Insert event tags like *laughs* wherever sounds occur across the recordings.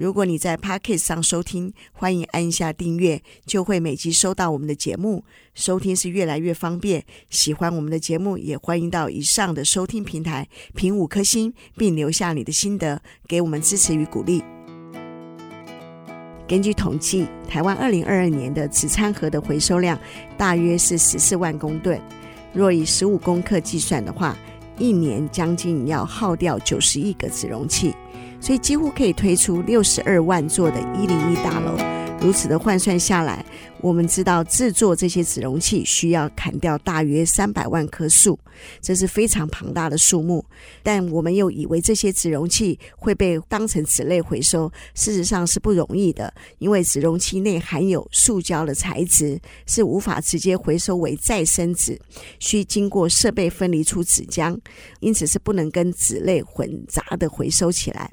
如果你在 Podcast 上收听，欢迎按下订阅，就会每集收到我们的节目。收听是越来越方便。喜欢我们的节目，也欢迎到以上的收听平台评五颗星，并留下你的心得，给我们支持与鼓励。根据统计，台湾二零二二年的纸餐盒的回收量大约是十四万公吨。若以十五公克计算的话，一年将近要耗掉九十亿个纸容器。所以几乎可以推出六十二万座的一零一大楼。如此的换算下来，我们知道制作这些纸容器需要砍掉大约三百万棵树，这是非常庞大的数目。但我们又以为这些纸容器会被当成纸类回收，事实上是不容易的，因为纸容器内含有塑胶的材质，是无法直接回收为再生纸，需经过设备分离出纸浆，因此是不能跟纸类混杂的回收起来。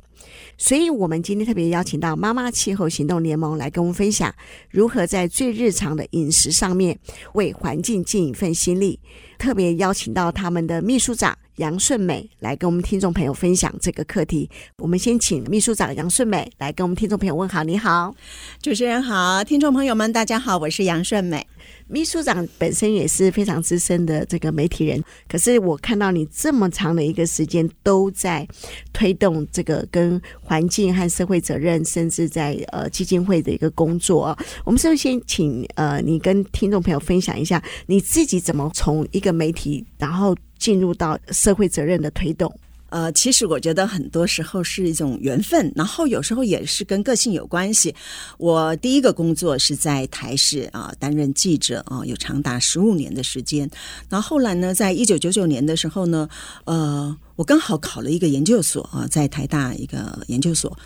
所以，我们今天特别邀请到妈妈气候行动联盟来跟我们分享，如何在最日常的饮食上面为环境尽一份心力。特别邀请到他们的秘书长杨顺美来跟我们听众朋友分享这个课题。我们先请秘书长杨顺美来跟我们听众朋友问好。你好，主持人好，听众朋友们大家好，我是杨顺美。秘书长本身也是非常资深的这个媒体人，可是我看到你这么长的一个时间都在推动这个跟环境和社会责任，甚至在呃基金会的一个工作。我们是不是先请呃你跟听众朋友分享一下你自己怎么从一个媒体，然后进入到社会责任的推动？呃，其实我觉得很多时候是一种缘分，然后有时候也是跟个性有关系。我第一个工作是在台视啊，担任记者啊，有长达十五年的时间。然后后来呢，在一九九九年的时候呢，呃，我刚好考了一个研究所啊，在台大一个研究所，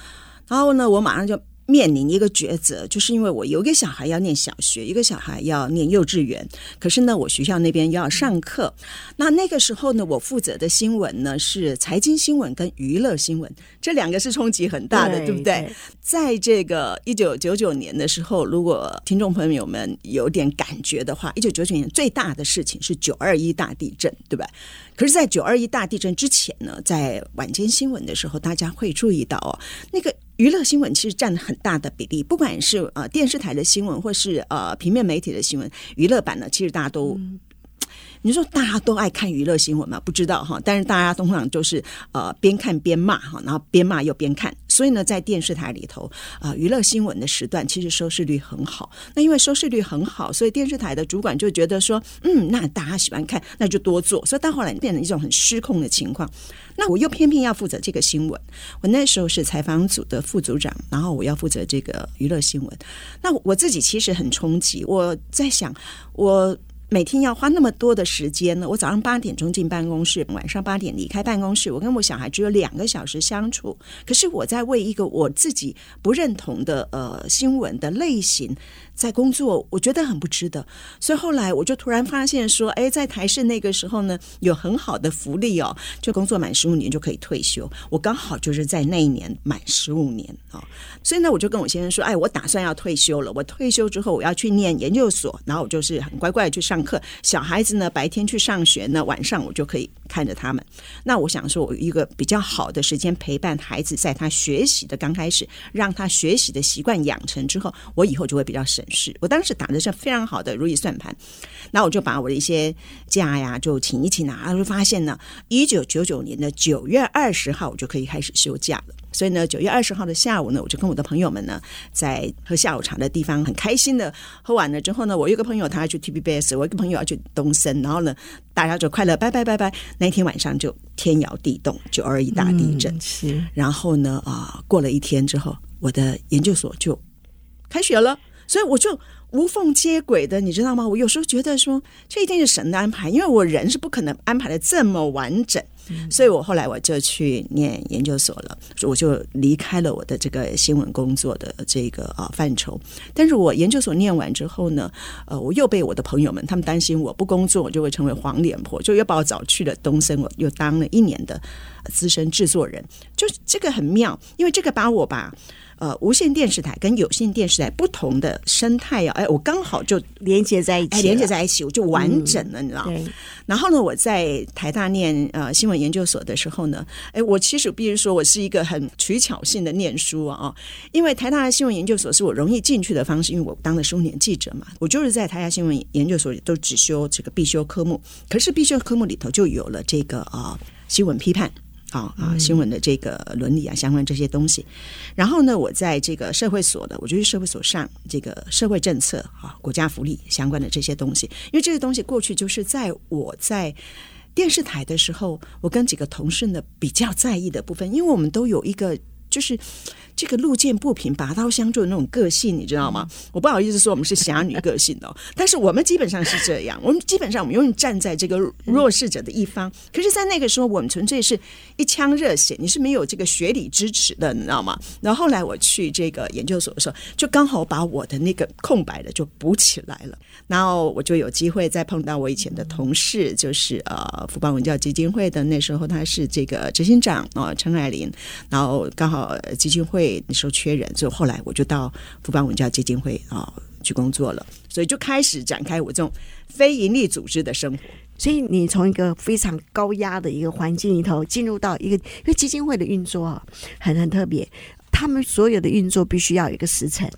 然后呢，我马上就。面临一个抉择，就是因为我有一个小孩要念小学，一个小孩要念幼稚园，可是呢，我学校那边要上课。那那个时候呢，我负责的新闻呢是财经新闻跟娱乐新闻，这两个是冲击很大的，对，对不对？对。在这个一九九九年的时候，如果听众朋友们有点感觉的话，一九九九年最大的事情是九二一大地震，对吧？可是，在九二一大地震之前呢，在晚间新闻的时候，大家会注意到哦，那个。娱乐新闻其实占了很大的比例，不管是呃电视台的新闻，或是呃平面媒体的新闻，娱乐版呢，其实大家都。嗯你说大家都爱看娱乐新闻吗？不知道哈，但是大家通常就是呃边看边骂哈，然后边骂又边看，所以呢，在电视台里头啊，娱乐新闻的时段其实收视率很好。那因为收视率很好，所以电视台的主管就觉得说，嗯，那大家喜欢看，那就多做。所以到后来变成一种很失控的情况。那我又偏偏要负责这个新闻，我那时候是采访组的副组长，然后我要负责这个娱乐新闻。那我自己其实很冲击，我在想我。每天要花那么多的时间呢？我早上八点钟进办公室，晚上八点离开办公室。我跟我小孩只有两个小时相处，可是我在为一个我自己不认同的呃新闻的类型。在工作，我觉得很不值得，所以后来我就突然发现说，哎，在台视那个时候呢，有很好的福利哦，就工作满十五年就可以退休。我刚好就是在那一年满十五年啊，所以呢，我就跟我先生说，哎，我打算要退休了。我退休之后，我要去念研究所，然后我就是很乖乖的去上课。小孩子呢，白天去上学呢，晚上我就可以看着他们。那我想说，我一个比较好的时间陪伴孩子，在他学习的刚开始，让他学习的习惯养成之后，我以后就会比较省。事我当时打的是非常好的如意算盘，那我就把我的一些假呀就请一请啊，就发现呢，一九九九年的九月二十号我就可以开始休假了。所以呢，九月二十号的下午呢，我就跟我的朋友们呢在喝下午茶的地方很开心的喝完了之后呢，我有个朋友他要去 T B B S，我一个朋友要去东森，然后呢大家就快乐拜拜拜拜。那天晚上就天摇地动，九二一大地震。嗯、是，然后呢啊、呃，过了一天之后，我的研究所就开学了。所以我就无缝接轨的，你知道吗？我有时候觉得说，这一定是神的安排，因为我人是不可能安排的这么完整。所以我后来我就去念研究所了，我就离开了我的这个新闻工作的这个啊范畴。但是我研究所念完之后呢，呃，我又被我的朋友们他们担心我不工作，我就会成为黄脸婆，就又把我找去了东森，我又当了一年的资深制作人。就这个很妙，因为这个把我吧。呃，无线电视台跟有线电视台不同的生态啊，哎，我刚好就连接在一起，连接在一起，我就完整了，嗯、你知道？对。然后呢，我在台大念呃新闻研究所的时候呢，哎，我其实必须说我是一个很取巧性的念书啊，因为台大的新闻研究所是我容易进去的方式，因为我当了十五年记者嘛，我就是在台大新闻研究所里都只修这个必修科目，可是必修科目里头就有了这个啊新闻批判。啊啊！新闻的这个伦理啊，相关这些东西。然后呢，我在这个社会所的，我就去社会所上这个社会政策啊、国家福利相关的这些东西。因为这些东西过去就是在我在电视台的时候，我跟几个同事呢比较在意的部分，因为我们都有一个就是。这个路见不平拔刀相助的那种个性，你知道吗？我不好意思说我们是侠女个性哦，*laughs* 但是我们基本上是这样。我们基本上我们永远站在这个弱势者的一方。可是，在那个时候，我们纯粹是一腔热血，你是没有这个学理支持的，你知道吗？然后后来我去这个研究所的时候，就刚好把我的那个空白的就补起来了。然后我就有机会再碰到我以前的同事，就是呃，福邦文教基金会的那时候他是这个执行长啊，陈爱玲。然后刚好基金会。那时候缺人，所以后来我就到福邦文教基金会啊去工作了，所以就开始展开我这种非营利组织的生活。所以你从一个非常高压的一个环境里头进入到一个，因为基金会的运作啊，很很特别，他们所有的运作必须要有一个时辰。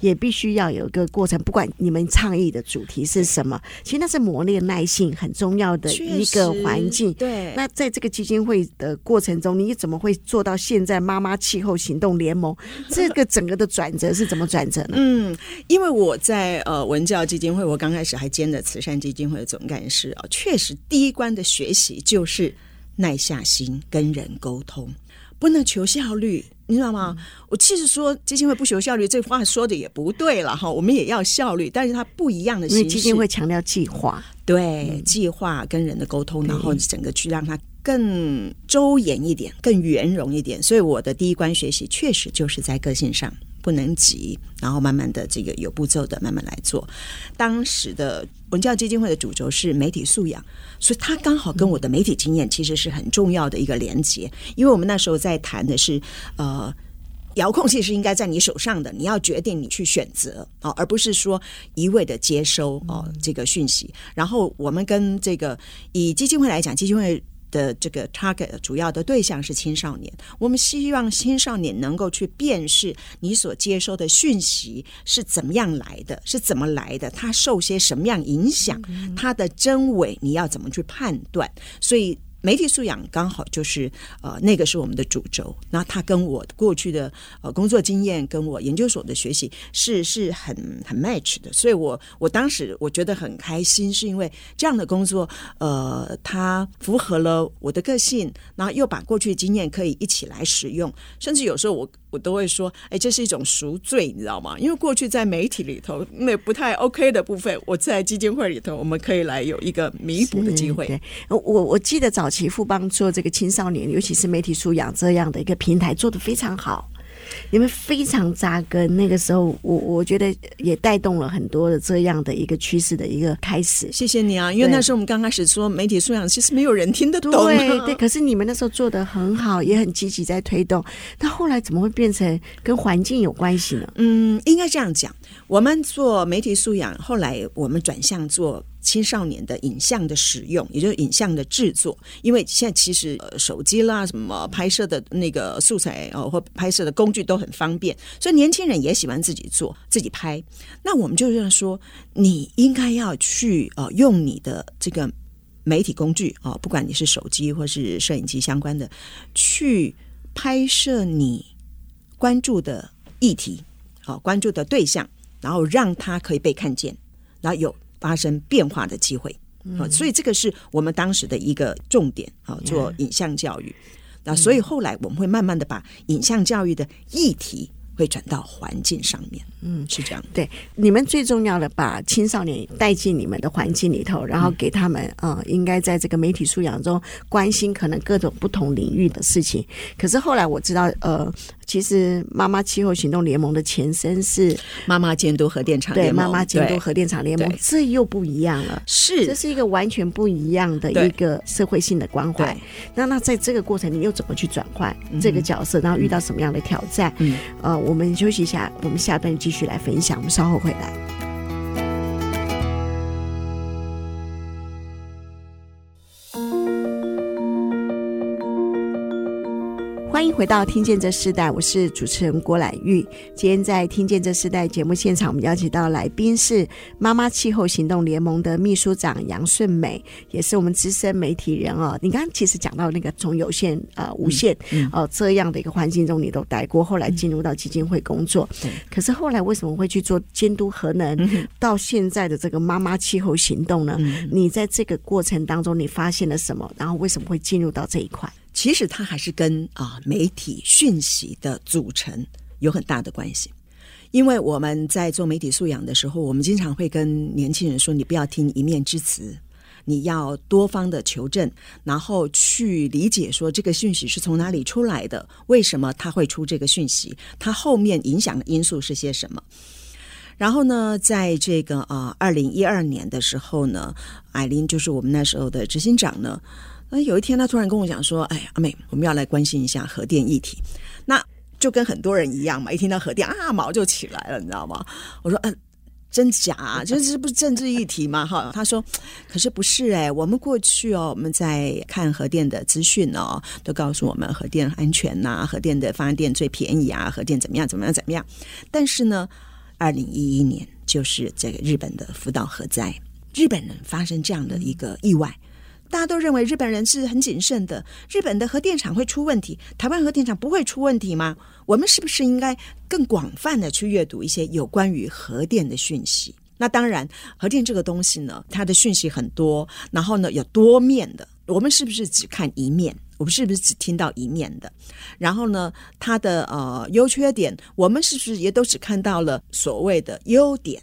也必须要有一个过程，不管你们倡议的主题是什么，其实那是磨练耐性很重要的一个环境。对，那在这个基金会的过程中，你怎么会做到现在妈妈气候行动联盟 *laughs* 这个整个的转折是怎么转折呢？嗯，因为我在呃文教基金会，我刚开始还兼着慈善基金会的总干事啊，确实第一关的学习就是耐下心跟人沟通，不能求效率。你知道吗？我其实说基金会不求效率，这话说的也不对了哈。我们也要效率，但是它不一样的形式。因为基金会强调计划，对、嗯、计划跟人的沟通，然后整个去让它更周延一点、更圆融一点。所以我的第一关学习确实就是在个性上。不能急，然后慢慢的这个有步骤的慢慢来做。当时的文教基金会的主轴是媒体素养，所以它刚好跟我的媒体经验其实是很重要的一个连接。因为我们那时候在谈的是，呃，遥控器是应该在你手上的，你要决定你去选择啊，而不是说一味的接收哦这个讯息。然后我们跟这个以基金会来讲，基金会。的这个 target 主要的对象是青少年，我们希望青少年能够去辨识你所接收的讯息是怎么样来的，是怎么来的，它受些什么样影响，它的真伪你要怎么去判断，所以。媒体素养刚好就是呃，那个是我们的主轴。那他跟我过去的呃工作经验，跟我研究所的学习是是很很 match 的。所以我我当时我觉得很开心，是因为这样的工作，呃，它符合了我的个性，然后又把过去的经验可以一起来使用，甚至有时候我。我都会说，哎，这是一种赎罪，你知道吗？因为过去在媒体里头那不太 OK 的部分，我在基金会里头，我们可以来有一个弥补的机会。对，我我记得早期富邦做这个青少年，尤其是媒体素养这样的一个平台，做得非常好。你们非常扎根，那个时候我我觉得也带动了很多的这样的一个趋势的一个开始。谢谢你啊，因为那时候我们刚开始说媒体素养，其实没有人听得懂。对对，可是你们那时候做的很好，也很积极在推动。那后来怎么会变成跟环境有关系呢？嗯，应该这样讲，我们做媒体素养，后来我们转向做。青少年的影像的使用，也就是影像的制作，因为现在其实手机啦，什么拍摄的那个素材哦，或拍摄的工具都很方便，所以年轻人也喜欢自己做、自己拍。那我们就这样说，你应该要去呃用你的这个媒体工具哦，不管你是手机或是摄影机相关的，去拍摄你关注的议题，好，关注的对象，然后让它可以被看见，然后有。发生变化的机会，啊，所以这个是我们当时的一个重点啊，做影像教育。那所以后来我们会慢慢的把影像教育的议题会转到环境上面。嗯，是这样。对，你们最重要的把青少年带进你们的环境里头，然后给他们，啊、呃，应该在这个媒体素养中关心可能各种不同领域的事情。可是后来我知道，呃。其实，妈妈气候行动联盟的前身是妈妈监督核电厂联盟。对，妈妈监督核电厂联盟，这又不一样了。是，这是一个完全不一样的一个社会性的关怀。那那在这个过程，你又怎么去转换这个角色？然后遇到什么样的挑战？嗯，呃，我们休息一下，我们下段继续来分享。我们稍后回来。欢迎回到《听见这世代》，我是主持人郭乃玉。今天在《听见这世代》节目现场，我们邀请到来宾是妈妈气候行动联盟的秘书长杨顺美，也是我们资深媒体人哦。你刚刚其实讲到那个从有限呃无限哦这样的一个环境中，你都待过，后来进入到基金会工作。可是后来为什么会去做监督核能？到现在的这个妈妈气候行动呢？你在这个过程当中，你发现了什么？然后为什么会进入到这一块？其实它还是跟啊媒体讯息的组成有很大的关系，因为我们在做媒体素养的时候，我们经常会跟年轻人说：“你不要听一面之词，你要多方的求证，然后去理解说这个讯息是从哪里出来的，为什么他会出这个讯息，它后面影响的因素是些什么。”然后呢，在这个啊二零一二年的时候呢，艾琳就是我们那时候的执行长呢。那有一天，他突然跟我讲说：“哎，阿妹，我们要来关心一下核电议题。”那就跟很多人一样嘛，一听到核电啊，毛就起来了，你知道吗？我说：“嗯、真假、啊？这这不是政治议题吗？”哈，他说：“可是不是哎，我们过去哦，我们在看核电的资讯哦，都告诉我们核电安全呐、核电的发电最便宜啊，核电怎么样怎么样怎么样。但是呢，二零一一年就是这个日本的福岛核灾，日本人发生这样的一个意外。”大家都认为日本人是很谨慎的，日本的核电厂会出问题，台湾核电厂不会出问题吗？我们是不是应该更广泛的去阅读一些有关于核电的讯息？那当然，核电这个东西呢，它的讯息很多，然后呢有多面的，我们是不是只看一面？我们是不是只听到一面的？然后呢，它的呃优缺点，我们是不是也都只看到了所谓的优点？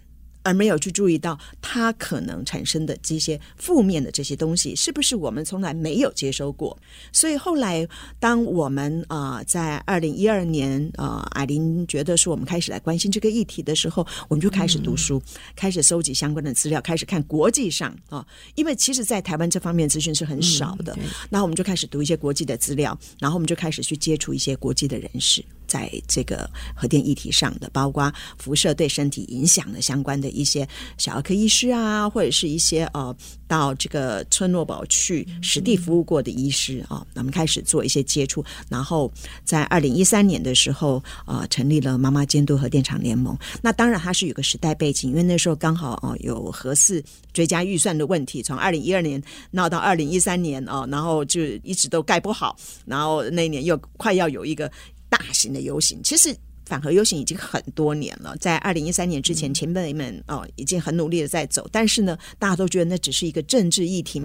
而没有去注意到它可能产生的这些负面的这些东西，是不是我们从来没有接收过？所以后来，当我们啊、呃、在二零一二年啊、呃，艾琳觉得是我们开始来关心这个议题的时候，我们就开始读书，嗯、开始收集相关的资料，开始看国际上啊、呃，因为其实，在台湾这方面资讯是很少的。那、嗯、我们就开始读一些国际的资料，然后我们就开始去接触一些国际的人士。在这个核电议题上的，包括辐射对身体影响的相关的一些小儿科医师啊，或者是一些呃到这个村落堡去实地服务过的医师啊，我们开始做一些接触，然后在二零一三年的时候啊，成立了妈妈监督核电厂联盟。那当然它是有个时代背景，因为那时候刚好哦有核四追加预算的问题，从二零一二年闹到二零一三年哦，然后就一直都盖不好，然后那年又快要有一个。大型的游行，其实反核游行已经很多年了。在二零一三年之前，前辈们哦已经很努力的在走，但是呢，大家都觉得那只是一个政治议题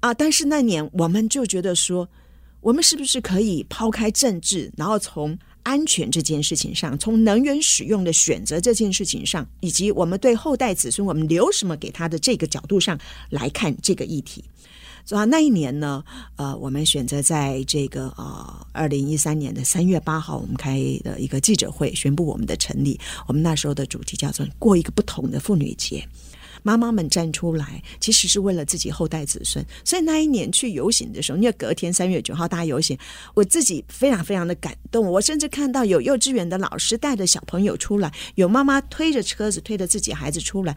啊。但是那年我们就觉得说，我们是不是可以抛开政治，然后从安全这件事情上，从能源使用的选择这件事情上，以及我们对后代子孙我们留什么给他的这个角度上来看这个议题。所以那一年呢，呃，我们选择在这个呃二零一三年的三月八号，我们开的一个记者会，宣布我们的成立。我们那时候的主题叫做“过一个不同的妇女节”，妈妈们站出来，其实是为了自己后代子孙。所以那一年去游行的时候，因为隔天三月九号大家游行，我自己非常非常的感动。我甚至看到有幼稚园的老师带着小朋友出来，有妈妈推着车子推着自己孩子出来。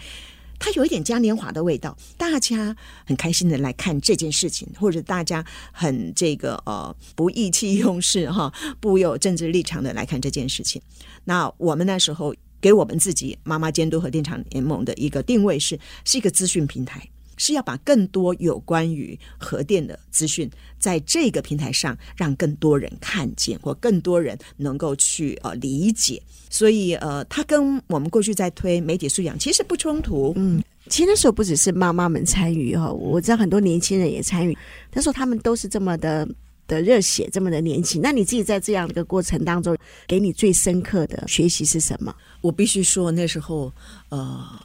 它有一点嘉年华的味道，大家很开心的来看这件事情，或者大家很这个呃不意气用事哈，*laughs* 不有政治立场的来看这件事情。那我们那时候给我们自己妈妈监督和电厂联盟的一个定位是，是一个资讯平台。是要把更多有关于核电的资讯，在这个平台上让更多人看见，或更多人能够去呃理解。所以呃，它跟我们过去在推媒体素养其实不冲突。嗯，其实那时候不只是妈妈们参与哈，我知道很多年轻人也参与。他说他们都是这么的的热血，这么的年轻。那你自己在这样的一个过程当中，给你最深刻的学习是什么？我必须说，那时候，呃。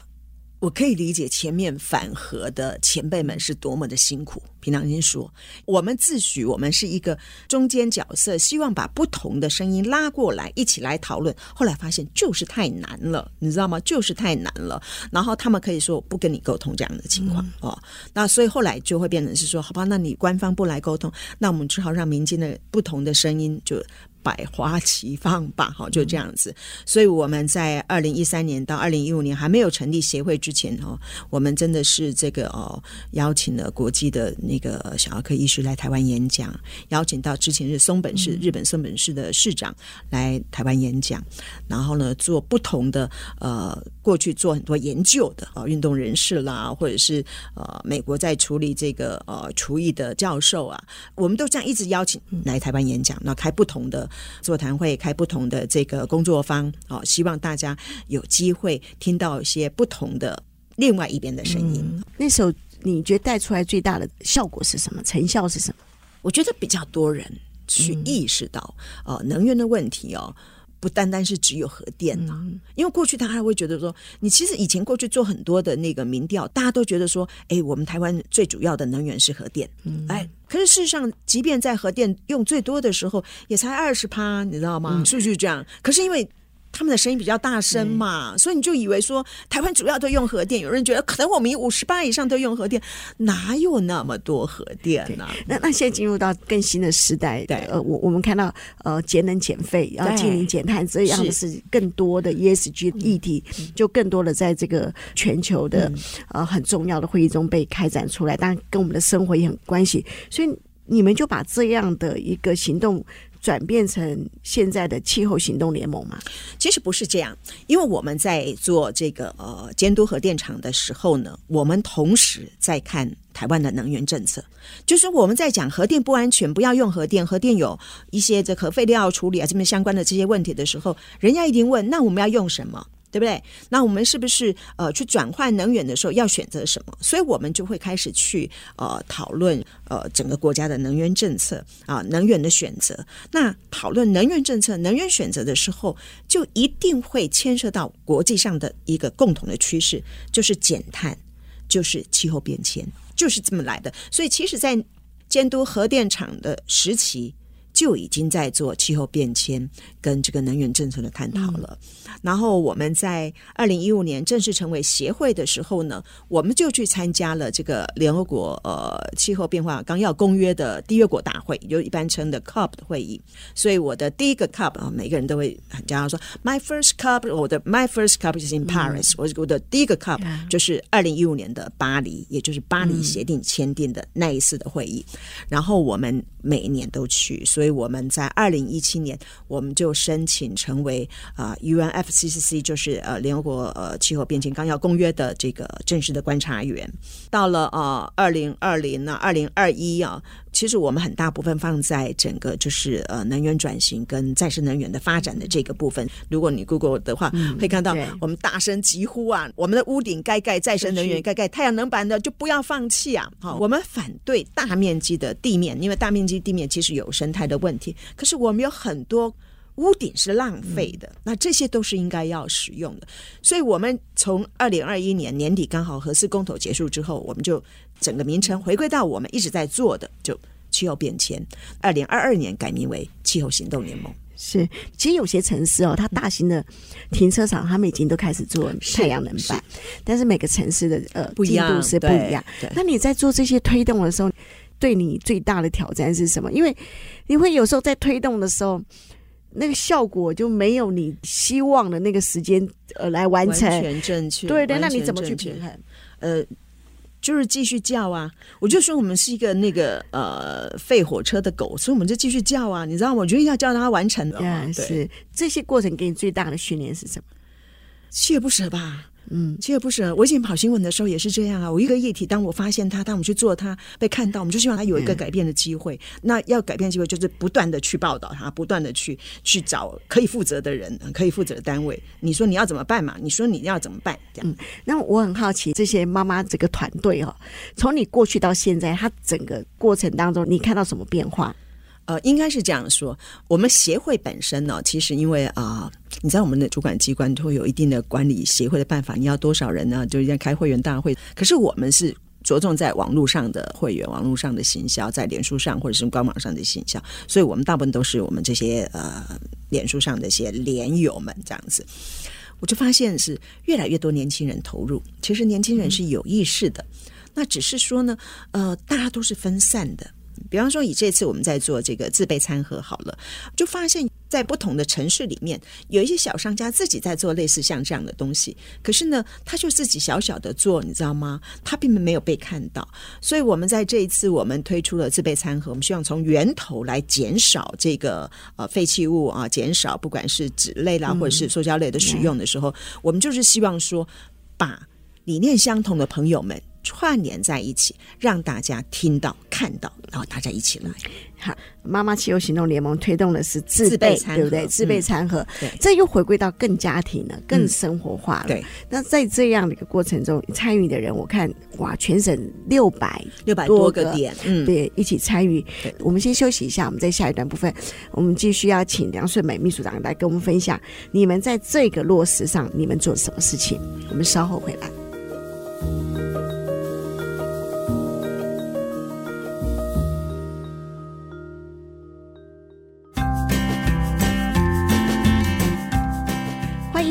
我可以理解前面反核的前辈们是多么的辛苦。平常心说，我们自诩我们是一个中间角色，希望把不同的声音拉过来，一起来讨论。后来发现就是太难了，你知道吗？就是太难了。然后他们可以说不跟你沟通这样的情况、嗯、哦。那所以后来就会变成是说，好吧，那你官方不来沟通，那我们只好让民间的不同的声音就。百花齐放吧，好，就这样子。所以我们在二零一三年到二零一五年还没有成立协会之前，哦，我们真的是这个哦，邀请了国际的那个小儿科医师来台湾演讲，邀请到之前是松本市日本松本市的市长来台湾演讲，然后呢，做不同的呃，过去做很多研究的啊，运动人士啦，或者是呃，美国在处理这个呃厨艺的教授啊，我们都这样一直邀请来台湾演讲，那开不同的。座谈会开不同的这个工作坊，哦，希望大家有机会听到一些不同的另外一边的声音。嗯，那时候你觉得带出来最大的效果是什么？成效是什么？我觉得比较多人去意识到，哦，能源的问题哦。不单单是只有核电呐、啊，因为过去大家会觉得说，你其实以前过去做很多的那个民调，大家都觉得说，哎，我们台湾最主要的能源是核电，哎，可是事实上，即便在核电用最多的时候，也才二十趴，你知道吗？数据这样，可是因为。他们的声音比较大声嘛，所以你就以为说台湾主要都用核电，有人觉得可能我们五十八以上都用核电，哪有那么多核电呢、啊？那那现在进入到更新的时代，对，呃，我我们看到呃节能减费，然后净零减碳这样的是更多的 ESG 议题，就更多的在这个全球的呃很重要的会议中被开展出来，当然跟我们的生活也很关系，所以你们就把这样的一个行动。转变成现在的气候行动联盟吗？其实不是这样，因为我们在做这个呃监督核电厂的时候呢，我们同时在看台湾的能源政策，就是我们在讲核电不安全，不要用核电，核电有一些这核废料处理啊这边相关的这些问题的时候，人家一定问，那我们要用什么？对不对？那我们是不是呃去转换能源的时候要选择什么？所以我们就会开始去呃讨论呃整个国家的能源政策啊，能源的选择。那讨论能源政策、能源选择的时候，就一定会牵涉到国际上的一个共同的趋势，就是减碳，就是气候变迁，就是这么来的。所以，其实，在监督核电厂的时期。就已经在做气候变迁跟这个能源政策的探讨了。嗯、然后我们在二零一五年正式成为协会的时候呢，我们就去参加了这个联合国呃气候变化纲要公约的缔约国大会，就一般称的 COP 的会议。所以我的第一个 COP 啊，每个人都会很骄傲说，My first COP，我的 My first COP is in Paris，嗯。我我的第一个 COP 就是二零一五年的巴黎，也就是巴黎协定签订的那一次的会议。嗯、然后我们每一年都去，所以。所以我们在二零一七年，我们就申请成为啊 UNFCCC，就是呃联合国呃气候变迁纲要公约的这个正式的观察员。到了啊二零二零呢，二零二一啊。其实我们很大部分放在整个就是呃能源转型跟再生能源的发展的这个部分。如果你 Google 的话，嗯、会看到我们大声疾呼啊，我们的屋顶该盖再生能源，该盖太阳能板的就不要放弃啊！好，我们反对大面积的地面，因为大面积地面其实有生态的问题。可是我们有很多屋顶是浪费的，那这些都是应该要使用的。所以我们从二零二一年年底刚好核四公投结束之后，我们就。整个名称回归到我们一直在做的，就气候变迁。二零二二年改名为气候行动联盟。是，其实有些城市哦，它大型的停车场，他们已经都开始做太阳能板，但是每个城市的呃进度是不一样。那你在做这些推动的时候，对你最大的挑战是什么？因为你会有时候在推动的时候，那个效果就没有你希望的那个时间呃来完成，完全正确。对对，那你怎么去平衡？呃。就是继续叫啊！我就说我们是一个那个呃废火车的狗，所以我们就继续叫啊！你知道吗？我觉得要叫它完成的。对，是这些过程给你最大的训练是什么？锲而不舍吧。嗯，锲而不舍。我以前跑新闻的时候也是这样啊。我一个议题，当我发现它，当我们去做它，被看到，我们就希望它有一个改变的机会。嗯、那要改变机会，就是不断的去报道它，不断的去去找可以负责的人，可以负责的单位。你说你要怎么办嘛？你说你要怎么办？这样。嗯，那我很好奇，这些妈妈这个团队哦，从你过去到现在，它整个过程当中，你看到什么变化？呃，应该是这样说。我们协会本身呢，其实因为啊、你知道我们的主管机关都会有一定的管理协会的办法，你要多少人呢？就要开会员大会。可是我们是着重在网络上的会员、网络上的行销，在脸书上或者是官网上的行销，所以我们大部分都是我们这些呃脸书上的一些连友们这样子。我就发现是越来越多年轻人投入，其实年轻人是有意识的，那只是说呢，呃，大家都是分散的。比方说，以这次我们在做这个自备餐盒好了，就发现，在不同的城市里面，有一些小商家自己在做类似像这样的东西，可是呢，他就自己小小的做，你知道吗？他并没有被看到。所以，我们在这一次我们推出了自备餐盒，我们希望从源头来减少这个呃废弃物啊，减少不管是纸类啦，或者是塑胶类的使用的时候，嗯、我们就是希望说，把理念相同的朋友们。串联在一起，让大家听到、看到，然后大家一起来。好，妈妈气候行动联盟推动的是自备，餐对不对？自备餐盒，嗯、这又回归到更家庭了，更生活化了。嗯、对，那在这样的一个过程中，参与的人，我看哇，全省六百六百多个点，嗯，对，一起参与。我们先休息一下，我们在下一段部分，我们继续要请梁顺美秘书长来跟我们分享，你们在这个落实上，你们做什么事情？我们稍后回来。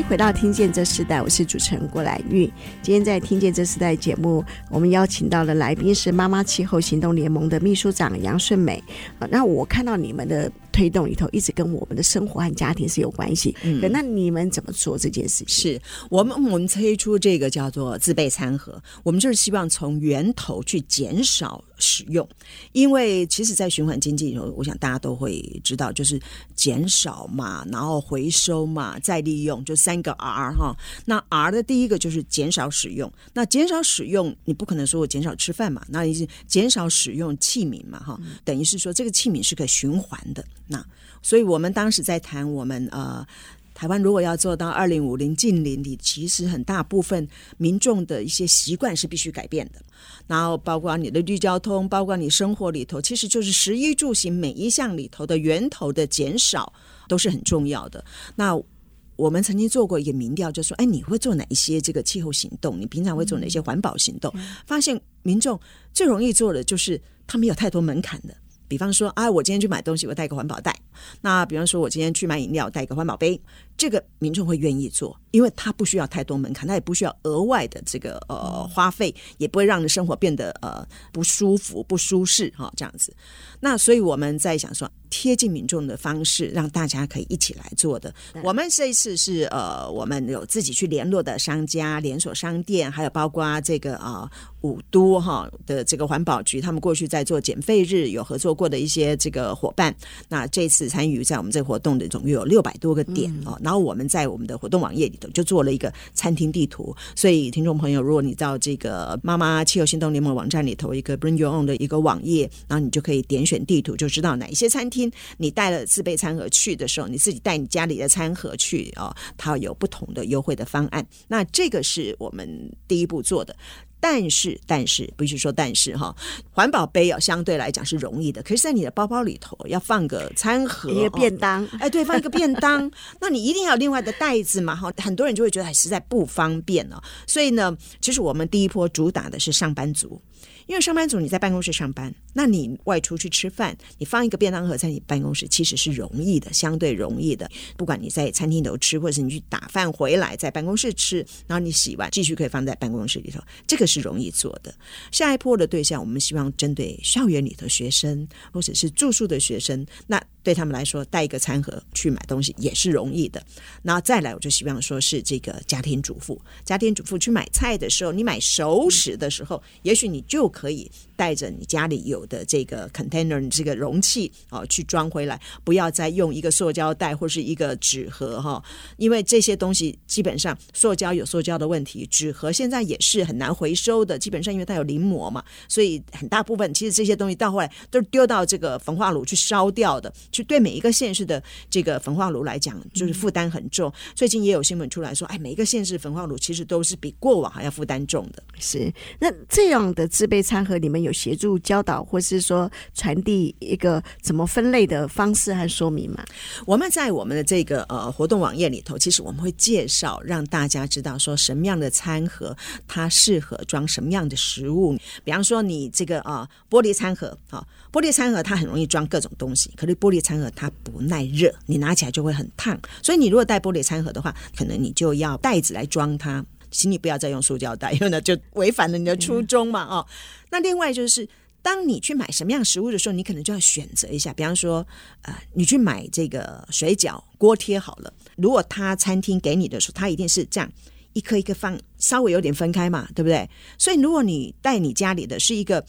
回到听见这时代，我是主持人郭兰玉。今天在听见这时代节目，我们邀请到的来宾是妈妈气候行动联盟的秘书长杨顺美。啊，那我看到你们的推动里头，一直跟我们的生活和家庭是有关系。嗯，那你们怎么做这件事情？是我们我们推出这个叫做自备餐盒，我们就是希望从源头去减少使用，因为其实，在循环经济里头，我想大家都会知道，就是减少嘛，然后回收嘛，再利用，就三个 R 哈。那 R 的第一个就是减少使用，那减少使用，你不可能说我减少吃饭嘛，那也是减少使用器皿嘛哈，等于是说这个器皿是可以循环的。那所以我们当时在谈我们呃。台湾如果要做到二零五零近邻，你其实很大部分民众的一些习惯是必须改变的。然后包括你的绿交通，包括你生活里头，其实就是食衣住行每一项里头的源头的减少都是很重要的。那我们曾经做过一个民调，就说：哎，你会做哪一些这个气候行动？你平常会做哪些环保行动？发现民众最容易做的就是他没有太多门槛的。比方说，啊，我今天去买东西，我带个环保袋。那比方说，我今天去买饮料，带一个环保杯。这个民众会愿意做，因为他不需要太多门槛，他也不需要额外的这个呃花费，也不会让你生活变得呃不舒服、不舒适哈、哦，这样子。那所以我们在想说，贴近民众的方式，让大家可以一起来做的。我们这一次是呃，我们有自己去联络的商家、连锁商店，还有包括这个啊、呃、五都哈的这个环保局，他们过去在做减费日有合作过的一些这个伙伴。那这次参与在我们这个活动的总共有六百多个点哦。然后我们在我们的活动网页里头就做了一个餐厅地图，所以听众朋友，如果你到这个妈妈气候行动联盟网站里头一个 Bring Your Own 的一个网页，然后你就可以点选地图，就知道哪一些餐厅你带了自备餐盒去的时候，你自己带你家里的餐盒去哦，它有不同的优惠的方案。那这个是我们第一步做的。但是，但是，不是说但是哈，环保杯要，相对来讲是容易的。可是，在你的包包里头要放个餐盒，一个便当，哎，对，放一个便当，*laughs* 那你一定要有另外的袋子嘛，哈，很多人就会觉得还实在不方便哦。所以呢，其实我们第一波主打的是上班族。因为上班族你在办公室上班，那你外出去吃饭，你放一个便当盒在你办公室，其实是容易的，相对容易的。不管你在餐厅头吃，或者是你去打饭回来在办公室吃，然后你洗完继续可以放在办公室里头，这个是容易做的。下一波的对象，我们希望针对校园里的学生，或者是住宿的学生，那。对他们来说，带一个餐盒去买东西也是容易的。然后再来，我就希望说是这个家庭主妇，家庭主妇去买菜的时候，你买熟食的时候，也许你就可以。带着你家里有的这个 container，这个容器啊，去装回来，不要再用一个塑胶袋或是一个纸盒哈，因为这些东西基本上塑胶有塑胶的问题，纸盒现在也是很难回收的，基本上因为它有临摹嘛，所以很大部分其实这些东西到后来都是丢到这个焚化炉去烧掉的。就对每一个县市的这个焚化炉来讲，就是负担很重。最近也有新闻出来说，哎，每一个县市焚化炉其实都是比过往还要负担重的。是，那这样的自备餐盒，你们有协助教导，或是说传递一个怎么分类的方式和说明吗？我们在我们的这个呃活动网页里头，其实我们会介绍，让大家知道说什么样的餐盒它适合装什么样的食物。比方说，你这个啊、呃、玻璃餐盒啊，玻璃餐盒它很容易装各种东西，可是玻璃餐盒它不耐热，你拿起来就会很烫。所以你如果带玻璃餐盒的话，可能你就要袋子来装它。请你不要再用塑胶袋，因为呢就违反了你的初衷嘛。哦，那另外就是，当你去买什么样食物的时候，你可能就要选择一下。比方说，呃，你去买这个水饺锅贴好了，如果他餐厅给你的时候，他一定是这样一颗一颗放，稍微有点分开嘛，对不对？所以如果你带你家里的是一个。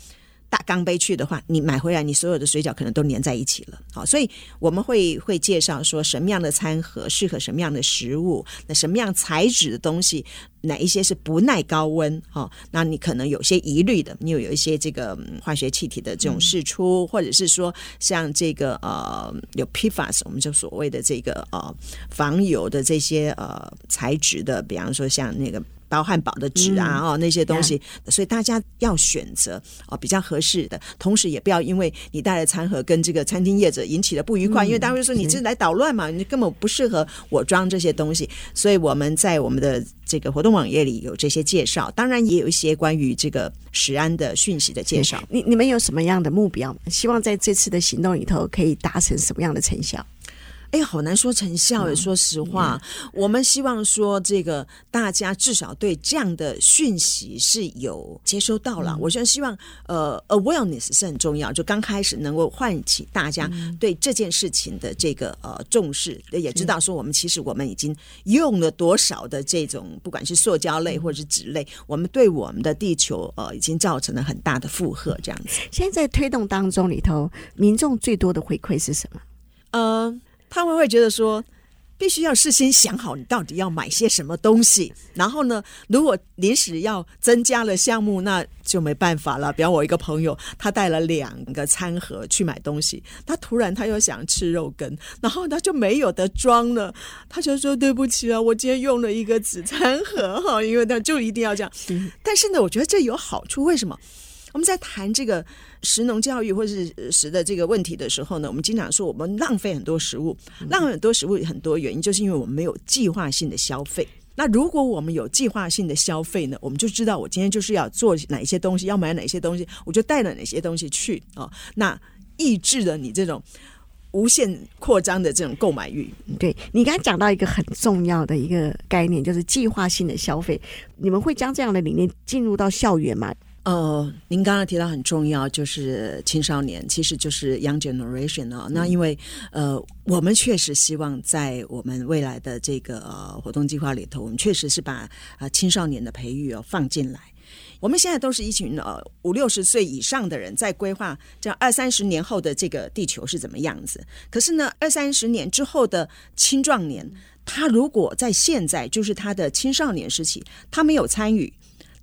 大钢杯去的话，你买回来，你所有的水饺可能都粘在一起了。好，所以我们会会介绍说什么样的餐盒适合什么样的食物，那什么样材质的东西，哪一些是不耐高温？哈，那你可能有些疑虑的，你有有一些这个化学气体的这种释出，嗯、或者是说像这个呃有 PFAS，我们就所谓的这个呃防油的这些呃材质的，比方说像那个。包汉堡的纸啊，哦，那些东西，所以大家要选择哦比较合适的，同时也不要因为你带了餐盒跟这个餐厅业者引起了不愉快，因为大家会说你这是来捣乱嘛，你根本不适合我装这些东西。所以我们在我们的这个活动网页里有这些介绍，当然也有一些关于这个食安的讯息的介绍。你你们有什么样的目标？希望在这次的行动里头可以达成什么样的成效？哎，好难说成效。嗯、说实话，嗯、我们希望说这个大家至少对这样的讯息是有接收到了。嗯、我觉得希望呃，awareness 是很重要，就刚开始能够唤起大家对这件事情的这个呃重视，嗯、也知道说我们其实我们已经用了多少的这种不管是塑胶类或者是纸类，嗯、我们对我们的地球呃已经造成了很大的负荷。这样子，现在在推动当中里头，民众最多的回馈是什么？呃。他们会觉得说，必须要事先想好你到底要买些什么东西，然后呢，如果临时要增加了项目，那就没办法了。比方我一个朋友，他带了两个餐盒去买东西，他突然他又想吃肉羹，然后他就没有得装了，他就说对不起啊，我今天用了一个纸餐盒哈，因为他就一定要这样。但是呢，我觉得这有好处，为什么？我们在谈这个食农教育或者是食的这个问题的时候呢，我们经常说我们浪费很多食物，浪费很多食物很多原因，就是因为我们没有计划性的消费。那如果我们有计划性的消费呢，我们就知道我今天就是要做哪一些东西，要买哪些东西，我就带了哪些东西去哦。那抑制了你这种无限扩张的这种购买欲。对，你刚才讲到一个很重要的一个概念，就是计划性的消费。你们会将这样的理念进入到校园吗？呃，您刚刚提到很重要，就是青少年，其实就是 young generation 啊、哦。那因为呃，我们确实希望在我们未来的这个、呃、活动计划里头，我们确实是把啊、呃、青少年的培育哦放进来。我们现在都是一群呃五六十岁以上的人在规划这样二三十年后的这个地球是怎么样子。可是呢，二三十年之后的青壮年，他如果在现在就是他的青少年时期，他没有参与。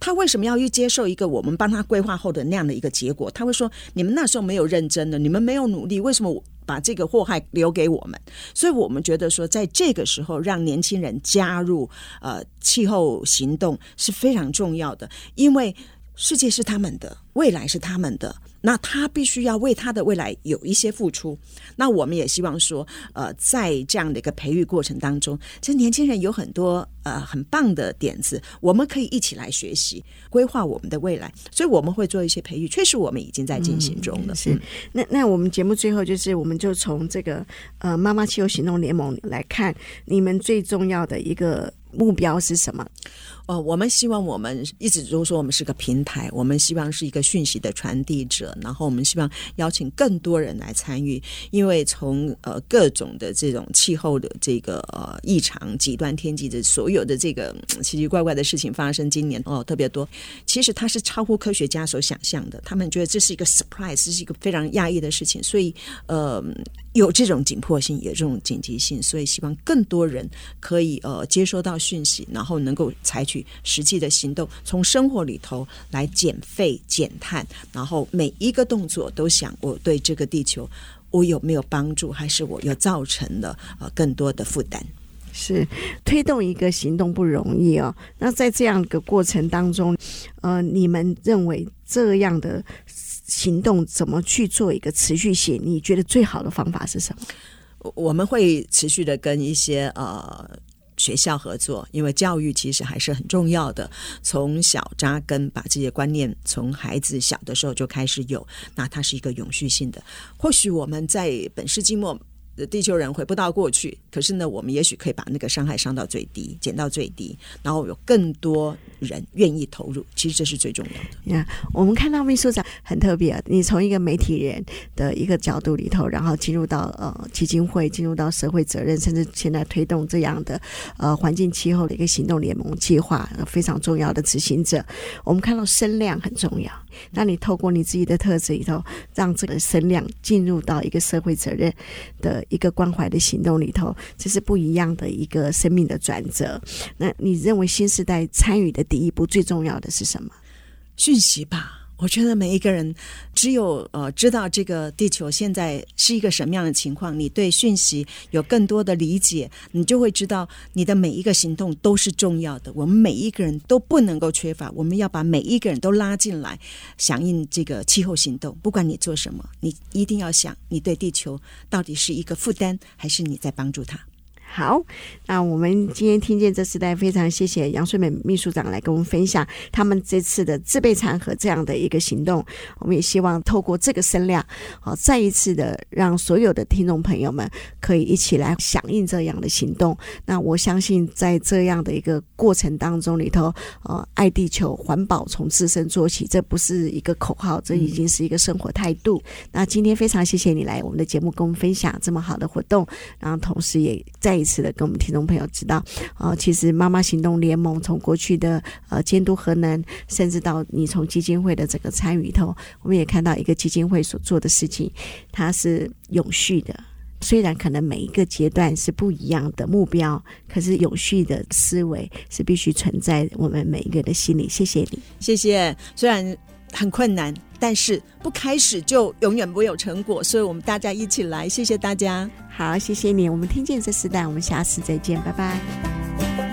他为什么要去接受一个我们帮他规划后的那样的一个结果？他会说：“你们那时候没有认真的，你们没有努力，为什么把这个祸害留给我们？”所以，我们觉得说，在这个时候让年轻人加入呃气候行动是非常重要的，因为世界是他们的，未来是他们的。那他必须要为他的未来有一些付出。那我们也希望说，呃，在这样的一个培育过程当中，其实年轻人有很多呃很棒的点子，我们可以一起来学习，规划我们的未来。所以我们会做一些培育，确实我们已经在进行中了。嗯、是，那那我们节目最后就是，我们就从这个呃妈妈气候行动联盟来看，你们最重要的一个目标是什么？哦，我们希望我们一直都说我们是个平台，我们希望是一个讯息的传递者，然后我们希望邀请更多人来参与，因为从呃各种的这种气候的这个呃异常极端天气的所有的这个奇奇怪怪的事情发生，今年哦特别多，其实它是超乎科学家所想象的，他们觉得这是一个 surprise，这是一个非常压抑的事情，所以呃。有这种紧迫性，有这种紧急性，所以希望更多人可以呃接收到讯息，然后能够采取实际的行动，从生活里头来减费减碳，然后每一个动作都想我对这个地球我有没有帮助，还是我又造成了呃更多的负担。是推动一个行动不容易哦。那在这样的过程当中，呃，你们认为这样的行动怎么去做一个持续性？你觉得最好的方法是什么？我们会持续的跟一些呃学校合作，因为教育其实还是很重要的。从小扎根，把这些观念从孩子小的时候就开始有，那它是一个永续性的。或许我们在本世纪末。地球人回不到过去，可是呢，我们也许可以把那个伤害伤到最低，减到最低，然后有更多人愿意投入。其实这是最重要的。呀，yeah, 我们看到秘书长很特别，你从一个媒体人的一个角度里头，然后进入到呃基金会，进入到社会责任，甚至现在推动这样的呃环境气候的一个行动联盟计划，非常重要的执行者。我们看到声量很重要，那你透过你自己的特质里头，让这个声量进入到一个社会责任的。一个关怀的行动里头，这是不一样的一个生命的转折。那你认为新时代参与的第一步最重要的是什么？讯息吧。我觉得每一个人只有呃知道这个地球现在是一个什么样的情况，你对讯息有更多的理解，你就会知道你的每一个行动都是重要的。我们每一个人都不能够缺乏，我们要把每一个人都拉进来，响应这个气候行动。不管你做什么，你一定要想，你对地球到底是一个负担，还是你在帮助它。好，那我们今天听见这时代，非常谢谢杨顺美秘书长来跟我们分享他们这次的自备餐盒这样的一个行动。我们也希望透过这个声量，好再一次的让所有的听众朋友们可以一起来响应这样的行动。那我相信在这样的一个过程当中里头，呃，爱地球、环保从自身做起，这不是一个口号，这已经是一个生活态度。那今天非常谢谢你来我们的节目，跟我们分享这么好的活动，然后同时也在。一次的跟我们听众朋友知道，啊、呃，其实妈妈行动联盟从过去的呃监督核能，甚至到你从基金会的这个参与头，我们也看到一个基金会所做的事情，它是永续的。虽然可能每一个阶段是不一样的目标，可是永续的思维是必须存在我们每一个人的心里。谢谢你，谢谢。虽然很困难，但是不开始就永远不会有成果，所以我们大家一起来。谢谢大家。好，谢谢你。我们听见这时代，我们下次再见，拜拜。